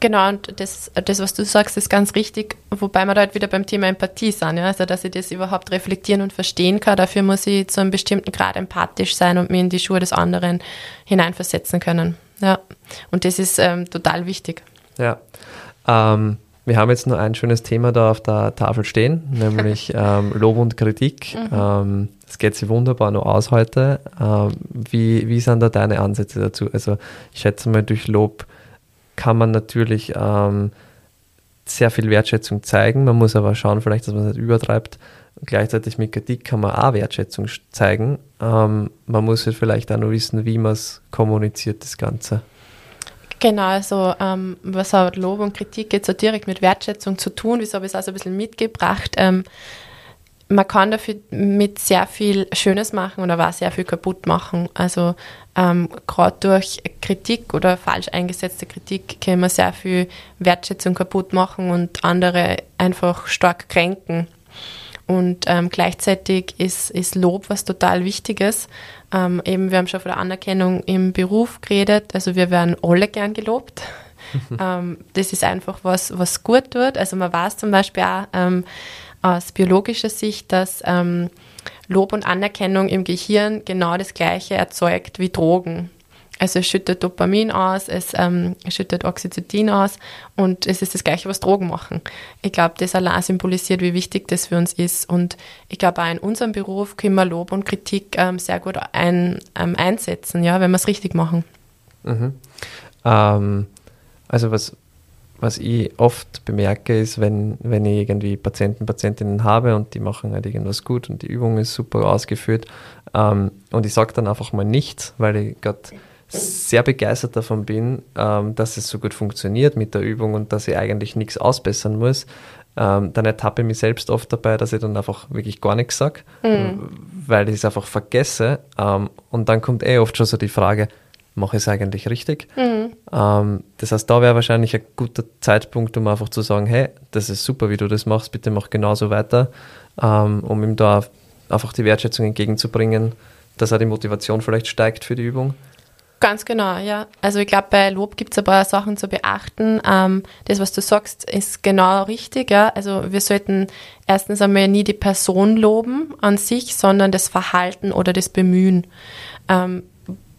Genau, und das, das, was du sagst, ist ganz richtig, wobei wir da halt wieder beim Thema Empathie sind, ja? also dass ich das überhaupt reflektieren und verstehen kann. Dafür muss ich zu einem bestimmten Grad empathisch sein und mir in die Schuhe des anderen hineinversetzen können. Ja, und das ist ähm, total wichtig. Ja, ähm, wir haben jetzt nur ein schönes Thema da auf der Tafel stehen, nämlich ähm, Lob und Kritik. Mhm. Ähm, das geht sich wunderbar noch aus heute. Ähm, wie, wie sind da deine Ansätze dazu? Also ich schätze mal, durch Lob kann man natürlich ähm, sehr viel Wertschätzung zeigen. Man muss aber schauen, vielleicht, dass man es nicht übertreibt. gleichzeitig mit Kritik kann man auch Wertschätzung zeigen. Ähm, man muss halt vielleicht auch noch wissen, wie man es kommuniziert, das Ganze. Genau, also ähm, was hat Lob und Kritik jetzt so direkt mit Wertschätzung zu tun? Wieso habe ich es also ein bisschen mitgebracht? Ähm, man kann dafür mit sehr viel Schönes machen und aber auch sehr viel kaputt machen. Also ähm, gerade durch Kritik oder falsch eingesetzte Kritik kann man sehr viel Wertschätzung kaputt machen und andere einfach stark kränken. Und ähm, gleichzeitig ist, ist Lob was total Wichtiges. Ähm, eben, wir haben schon von der Anerkennung im Beruf geredet. Also wir werden alle gern gelobt. ähm, das ist einfach was, was gut tut. Also man weiß zum Beispiel auch ähm, aus biologischer Sicht, dass ähm, Lob und Anerkennung im Gehirn genau das Gleiche erzeugt wie Drogen. Also es schüttet Dopamin aus, es ähm, schüttet Oxytocin aus und es ist das Gleiche, was Drogen machen. Ich glaube, das allein symbolisiert, wie wichtig das für uns ist. Und ich glaube, auch in unserem Beruf können wir Lob und Kritik ähm, sehr gut ein, ähm, einsetzen, ja, wenn wir es richtig machen. Mhm. Ähm, also was, was ich oft bemerke, ist, wenn, wenn ich irgendwie Patienten, Patientinnen habe und die machen halt irgendwas gut und die Übung ist super ausgeführt ähm, und ich sage dann einfach mal nichts, weil ich gerade sehr begeistert davon bin, ähm, dass es so gut funktioniert mit der Übung und dass ich eigentlich nichts ausbessern muss, ähm, dann ertappe ich mich selbst oft dabei, dass ich dann einfach wirklich gar nichts sage, mhm. weil ich es einfach vergesse. Ähm, und dann kommt eh oft schon so die Frage, mache ich es eigentlich richtig? Mhm. Ähm, das heißt, da wäre wahrscheinlich ein guter Zeitpunkt, um einfach zu sagen, hey, das ist super, wie du das machst, bitte mach genauso weiter, ähm, um ihm da einfach die Wertschätzung entgegenzubringen, dass er die Motivation vielleicht steigt für die Übung. Ganz genau, ja. Also ich glaube, bei Lob gibt es ein paar Sachen zu beachten. Ähm, das, was du sagst, ist genau richtig. Ja. Also wir sollten erstens einmal nie die Person loben an sich, sondern das Verhalten oder das Bemühen. Ähm,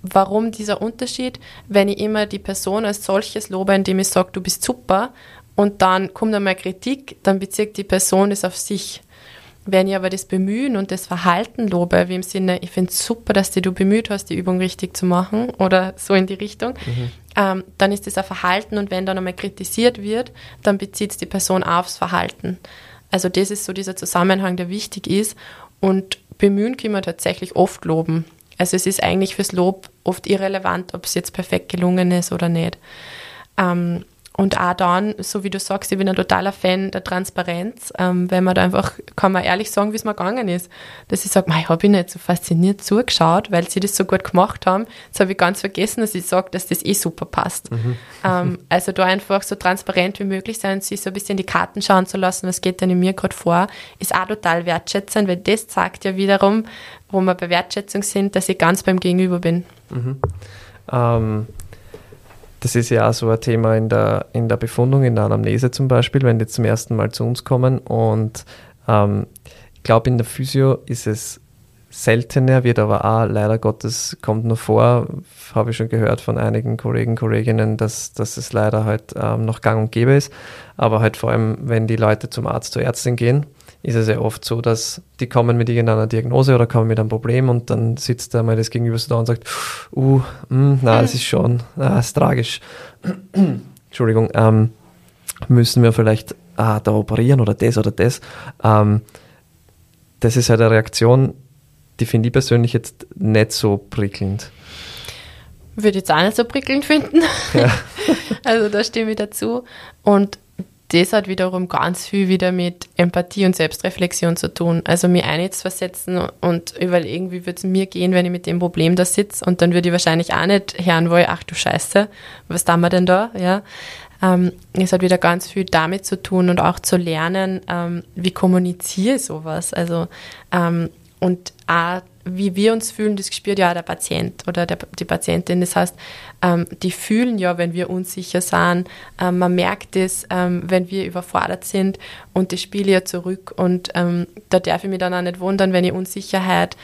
warum dieser Unterschied? Wenn ich immer die Person als solches lobe, indem ich sage, du bist super, und dann kommt einmal Kritik, dann bezieht die Person es auf sich. Wenn ich aber das Bemühen und das Verhalten lobe, wie im Sinne, ich finde es super, dass du bemüht hast, die Übung richtig zu machen oder so in die Richtung, mhm. ähm, dann ist das ein Verhalten und wenn dann einmal kritisiert wird, dann bezieht es die Person aufs Verhalten. Also das ist so dieser Zusammenhang, der wichtig ist und bemühen können wir tatsächlich oft loben. Also es ist eigentlich fürs Lob oft irrelevant, ob es jetzt perfekt gelungen ist oder nicht. Ähm, und auch dann, so wie du sagst, ich bin ein totaler Fan der Transparenz, ähm, wenn man da einfach, kann man ehrlich sagen, wie es mir gegangen ist. Dass ich sage, ich habe ich nicht so fasziniert zugeschaut, weil sie das so gut gemacht haben. Jetzt habe ich ganz vergessen, dass ich sage, dass das eh super passt. Mhm. Ähm, also da einfach so transparent wie möglich sein, sich so ein bisschen die Karten schauen zu lassen, was geht denn in mir gerade vor, ist auch total wertschätzend, weil das zeigt ja wiederum, wo wir bei Wertschätzung sind, dass ich ganz beim Gegenüber bin. Mhm. Ähm das ist ja auch so ein Thema in der, in der Befundung, in der Anamnese zum Beispiel, wenn die zum ersten Mal zu uns kommen. Und ähm, ich glaube, in der Physio ist es seltener, wird aber auch leider Gottes kommt nur vor, habe ich schon gehört von einigen Kollegen, Kolleginnen, dass, dass es leider halt ähm, noch gang und gäbe ist. Aber halt vor allem, wenn die Leute zum Arzt, zur Ärztin gehen, ist es ja oft so, dass die kommen mit irgendeiner Diagnose oder kommen mit einem Problem und dann sitzt da mal das Gegenüber so da und sagt, uh, mh, hm, na, das ist schon, ah, ist tragisch. Entschuldigung, ähm, müssen wir vielleicht ah, da operieren oder das oder das. Ähm, das ist halt eine Reaktion, die finde ich persönlich jetzt nicht so prickelnd. Würde ich jetzt auch nicht so prickelnd finden. Ja. also da stimme ich dazu. Und das hat wiederum ganz viel wieder mit Empathie und Selbstreflexion zu tun. Also mir versetzen und überlegen, wie würde es mir gehen, wenn ich mit dem Problem da sitze. Und dann würde ich wahrscheinlich auch nicht hören wollen, ach du Scheiße, was tun wir denn da? Ja. Ähm, es hat wieder ganz viel damit zu tun und auch zu lernen, ähm, wie kommuniziere ich sowas. Also ähm, und auch wie wir uns fühlen, das spürt ja auch der Patient oder der, die Patientin. Das heißt, ähm, die fühlen ja, wenn wir unsicher sind. Ähm, man merkt es, ähm, wenn wir überfordert sind und das spiele ja zurück. Und ähm, da darf ich mich dann auch nicht wundern, wenn ich Unsicherheit,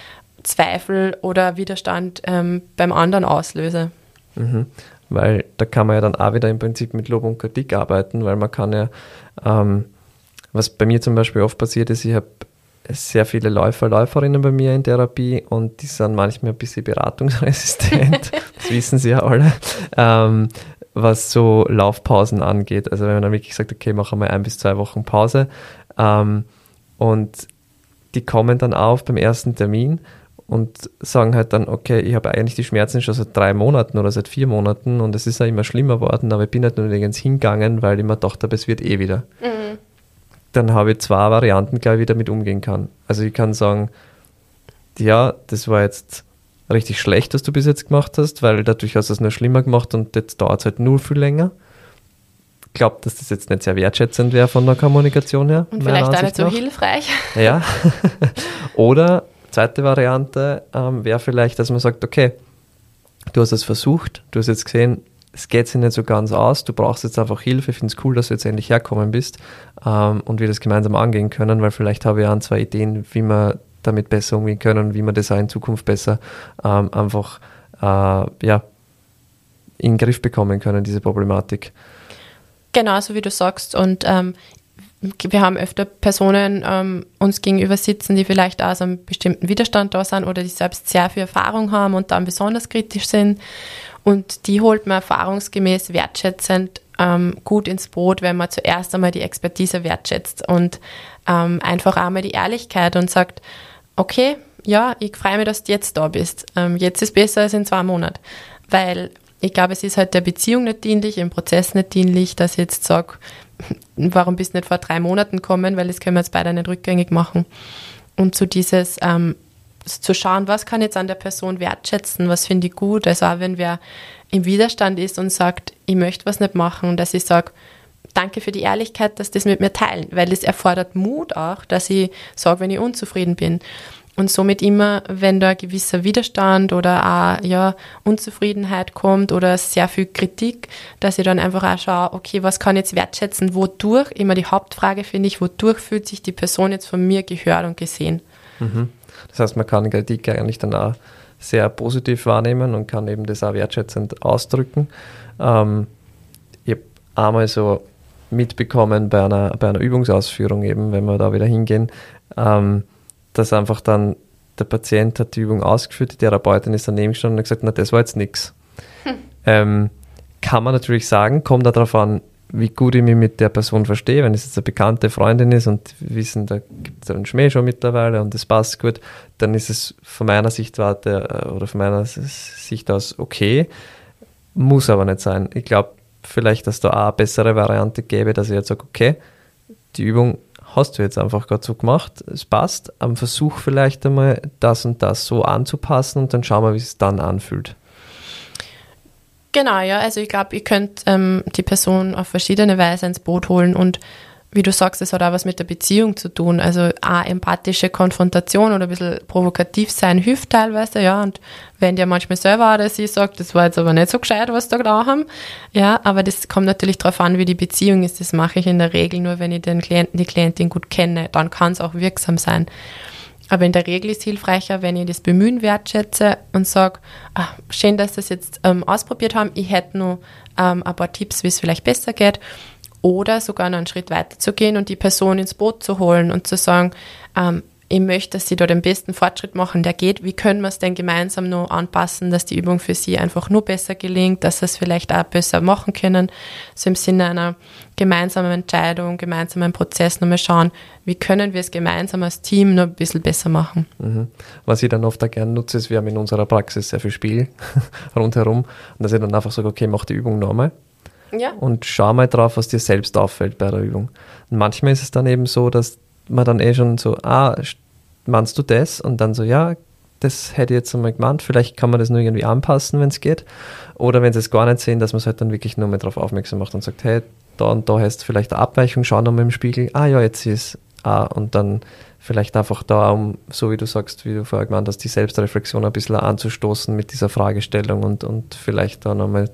Zweifel oder Widerstand ähm, beim anderen auslöse. Mhm. Weil da kann man ja dann auch wieder im Prinzip mit Lob und Kritik arbeiten, weil man kann ja, ähm, was bei mir zum Beispiel oft passiert ist, ich habe sehr viele Läufer, Läuferinnen bei mir in Therapie und die sind manchmal ein bisschen beratungsresistent, das wissen sie ja alle, ähm, was so Laufpausen angeht. Also wenn man dann wirklich sagt, okay, machen wir ein bis zwei Wochen Pause ähm, und die kommen dann auf beim ersten Termin und sagen halt dann, okay, ich habe eigentlich die Schmerzen schon seit drei Monaten oder seit vier Monaten und es ist ja immer schlimmer worden, aber ich bin halt nur nirgends hingegangen, weil ich mir dachte, es wird eh wieder. Mhm dann habe ich zwei Varianten gleich wieder mit umgehen kann. Also ich kann sagen, ja, das war jetzt richtig schlecht, was du bis jetzt gemacht hast, weil dadurch hast du es nur schlimmer gemacht und jetzt dauert es halt nur viel länger. Ich glaube, dass das jetzt nicht sehr wertschätzend wäre von der Kommunikation her. Und vielleicht auch nicht so hilfreich. Ja. Oder zweite Variante ähm, wäre vielleicht, dass man sagt, okay, du hast es versucht, du hast jetzt gesehen, es geht sich nicht so ganz aus, du brauchst jetzt einfach Hilfe, ich finde es cool, dass du jetzt endlich herkommen bist ähm, und wir das gemeinsam angehen können, weil vielleicht habe ich ein, zwei Ideen, wie wir damit besser umgehen können und wie wir das auch in Zukunft besser ähm, einfach äh, ja, in den Griff bekommen können, diese Problematik. Genau, so wie du sagst. Und ähm, wir haben öfter Personen ähm, uns gegenüber sitzen, die vielleicht aus einem bestimmten Widerstand da sind oder die selbst sehr viel Erfahrung haben und dann besonders kritisch sind. Und die holt man erfahrungsgemäß wertschätzend ähm, gut ins Boot, wenn man zuerst einmal die Expertise wertschätzt und ähm, einfach einmal die Ehrlichkeit und sagt, okay, ja, ich freue mich, dass du jetzt da bist. Ähm, jetzt ist besser als in zwei Monaten. Weil ich glaube, es ist halt der Beziehung nicht dienlich, im Prozess nicht dienlich, dass ich jetzt sage, warum bist du nicht vor drei Monaten gekommen, weil das können wir jetzt beide nicht rückgängig machen. Und zu dieses, ähm, zu schauen, was kann jetzt an der Person wertschätzen, was finde ich gut. Also auch wenn wer im Widerstand ist und sagt, ich möchte was nicht machen, dass ich sage, danke für die Ehrlichkeit, dass das mit mir teilen, weil es erfordert Mut auch, dass ich sage, wenn ich unzufrieden bin. Und somit immer, wenn da ein gewisser Widerstand oder auch ja, Unzufriedenheit kommt oder sehr viel Kritik, dass ich dann einfach auch schaue, okay, was kann ich jetzt wertschätzen, wodurch, immer die Hauptfrage finde ich, wodurch fühlt sich die Person jetzt von mir gehört und gesehen. Mhm. Das heißt, man kann Kritik eigentlich dann auch sehr positiv wahrnehmen und kann eben das auch wertschätzend ausdrücken. Ähm, ich habe einmal so mitbekommen bei einer, bei einer Übungsausführung eben, wenn wir da wieder hingehen, ähm, dass einfach dann der Patient hat die Übung ausgeführt, die Therapeutin ist daneben gestanden und hat gesagt, na, das war jetzt nichts. Hm. Ähm, kann man natürlich sagen, kommt darauf an, wie gut ich mich mit der Person verstehe. Wenn es jetzt eine bekannte Freundin ist und wissen, da gibt es einen Schmäh schon mittlerweile und das passt gut, dann ist es von meiner Sichtwarte äh, oder von meiner Sicht aus okay. Muss aber nicht sein. Ich glaube, vielleicht, dass da auch eine bessere Variante gäbe, dass ich jetzt sage, okay, die Übung hast du jetzt einfach gerade so gemacht, es passt, am Versuch vielleicht einmal das und das so anzupassen und dann schauen wir, wie es dann anfühlt. Genau, ja, also ich glaube, ihr könnt ähm, die Person auf verschiedene Weise ins Boot holen und wie du sagst, es hat auch was mit der Beziehung zu tun. Also eine empathische Konfrontation oder ein bisschen provokativ sein hilft teilweise, ja. Und wenn der manchmal selber oder sie sagt, das war jetzt aber nicht so gescheit, was da da haben, ja, aber das kommt natürlich darauf an, wie die Beziehung ist. Das mache ich in der Regel nur, wenn ich den Klienten, die Klientin gut kenne. Dann kann es auch wirksam sein. Aber in der Regel ist es hilfreicher, wenn ich das Bemühen wertschätze und sage, ah, schön, dass Sie das jetzt ähm, ausprobiert haben. Ich hätte noch ähm, ein paar Tipps, wie es vielleicht besser geht oder sogar noch einen Schritt weiter zu gehen und die Person ins Boot zu holen und zu sagen, ähm, ich möchte, dass sie da den besten Fortschritt machen, der geht. Wie können wir es denn gemeinsam nur anpassen, dass die Übung für sie einfach nur besser gelingt, dass sie es vielleicht auch besser machen können? So im Sinne einer gemeinsamen Entscheidung, gemeinsamen Prozess nochmal schauen, wie können wir es gemeinsam als Team nur ein bisschen besser machen. Mhm. Was ich dann oft auch gerne nutze, ist, wir haben in unserer Praxis sehr viel Spiel rundherum und dass ich dann einfach sage, okay, mach die Übung nochmal ja. und schau mal drauf, was dir selbst auffällt bei der Übung. Und manchmal ist es dann eben so, dass man dann eh schon so, ah, meinst du das? Und dann so, ja, das hätte ich jetzt einmal gemeint, vielleicht kann man das nur irgendwie anpassen, wenn es geht. Oder wenn sie es gar nicht sehen, dass man es halt dann wirklich nur mal darauf aufmerksam macht und sagt, hey, da und da du vielleicht eine Abweichung, schau nochmal im Spiegel, ah ja, jetzt ist ah, und dann vielleicht einfach da, um, so wie du sagst, wie du vorher gemeint hast, die Selbstreflexion ein bisschen anzustoßen mit dieser Fragestellung und, und vielleicht da nochmal,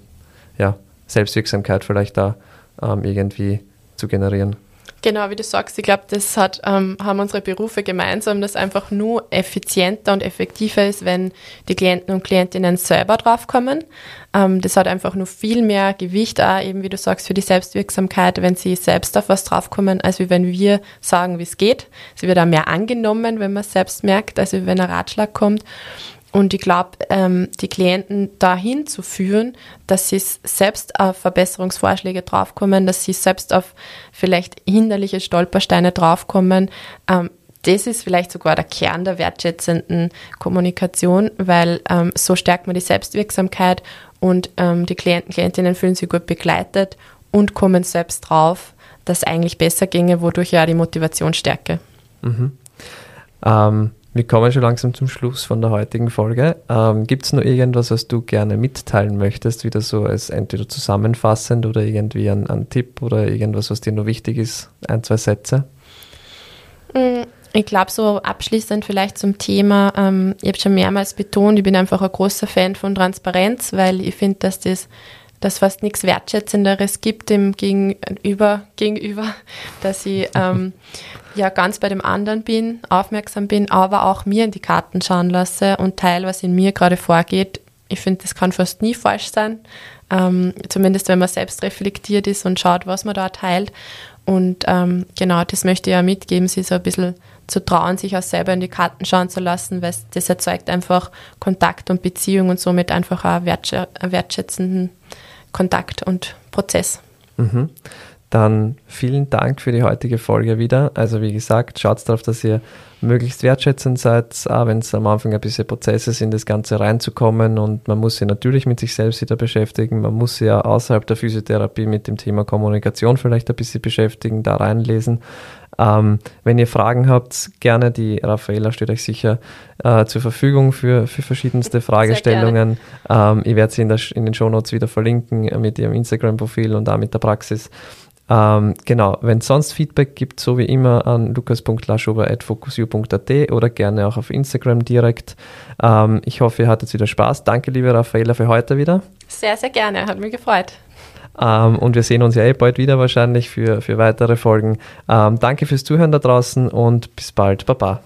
ja, Selbstwirksamkeit vielleicht da ähm, irgendwie zu generieren. Genau, wie du sagst, ich glaube, das hat, ähm, haben unsere Berufe gemeinsam, dass einfach nur effizienter und effektiver ist, wenn die Klienten und Klientinnen selber draufkommen. Ähm, das hat einfach nur viel mehr Gewicht, auch eben wie du sagst, für die Selbstwirksamkeit, wenn sie selbst auf was draufkommen, als wie wenn wir sagen, wie es geht. Sie wird auch mehr angenommen, wenn man es selbst merkt, als wenn ein Ratschlag kommt. Und ich glaube, ähm, die Klienten dahin zu führen, dass sie selbst auf Verbesserungsvorschläge draufkommen, dass sie selbst auf vielleicht hinderliche Stolpersteine draufkommen, ähm, das ist vielleicht sogar der Kern der wertschätzenden Kommunikation, weil ähm, so stärkt man die Selbstwirksamkeit und ähm, die Klienten, Klientinnen fühlen sich gut begleitet und kommen selbst drauf, das eigentlich besser ginge, wodurch ja die Motivation stärke. Mhm. Wir kommen schon langsam zum Schluss von der heutigen Folge. Ähm, Gibt es noch irgendwas, was du gerne mitteilen möchtest, wieder so als entweder zusammenfassend oder irgendwie ein, ein Tipp oder irgendwas, was dir noch wichtig ist? Ein, zwei Sätze? Mm, ich glaube, so abschließend vielleicht zum Thema, ähm, ich habe schon mehrmals betont, ich bin einfach ein großer Fan von Transparenz, weil ich finde, dass das dass fast nichts Wertschätzenderes gibt dem Gegenüber, gegenüber dass ich ähm, ja ganz bei dem anderen bin, aufmerksam bin, aber auch mir in die Karten schauen lasse und teile, was in mir gerade vorgeht. Ich finde, das kann fast nie falsch sein, ähm, zumindest wenn man selbst reflektiert ist und schaut, was man da teilt. Und ähm, genau, das möchte ich ja mitgeben, sie so ein bisschen zu trauen, sich auch selber in die Karten schauen zu lassen, weil das erzeugt einfach Kontakt und Beziehung und somit einfach auch einen wertschätzenden Kontakt und Prozess. Mhm. Dann vielen Dank für die heutige Folge wieder. Also wie gesagt, schaut darauf, dass ihr möglichst wertschätzend seid, auch wenn es am Anfang ein bisschen Prozesse sind, das Ganze reinzukommen und man muss sich natürlich mit sich selbst wieder beschäftigen. Man muss sich ja außerhalb der Physiotherapie mit dem Thema Kommunikation vielleicht ein bisschen beschäftigen, da reinlesen. Ähm, wenn ihr Fragen habt, gerne, die Raffaella steht euch sicher äh, zur Verfügung für, für verschiedenste Fragestellungen. Ähm, ich werde sie in, der, in den Shownotes wieder verlinken mit ihrem Instagram-Profil und da mit der Praxis. Ähm, genau, wenn es sonst Feedback gibt, so wie immer an lukas.laschober.focusu.at oder gerne auch auf Instagram direkt. Ähm, ich hoffe, ihr hattet wieder Spaß. Danke, liebe Raffaella, für heute wieder. Sehr, sehr gerne, hat mich gefreut. Ähm, und wir sehen uns ja eh bald wieder wahrscheinlich für, für weitere Folgen. Ähm, danke fürs Zuhören da draußen und bis bald. Baba.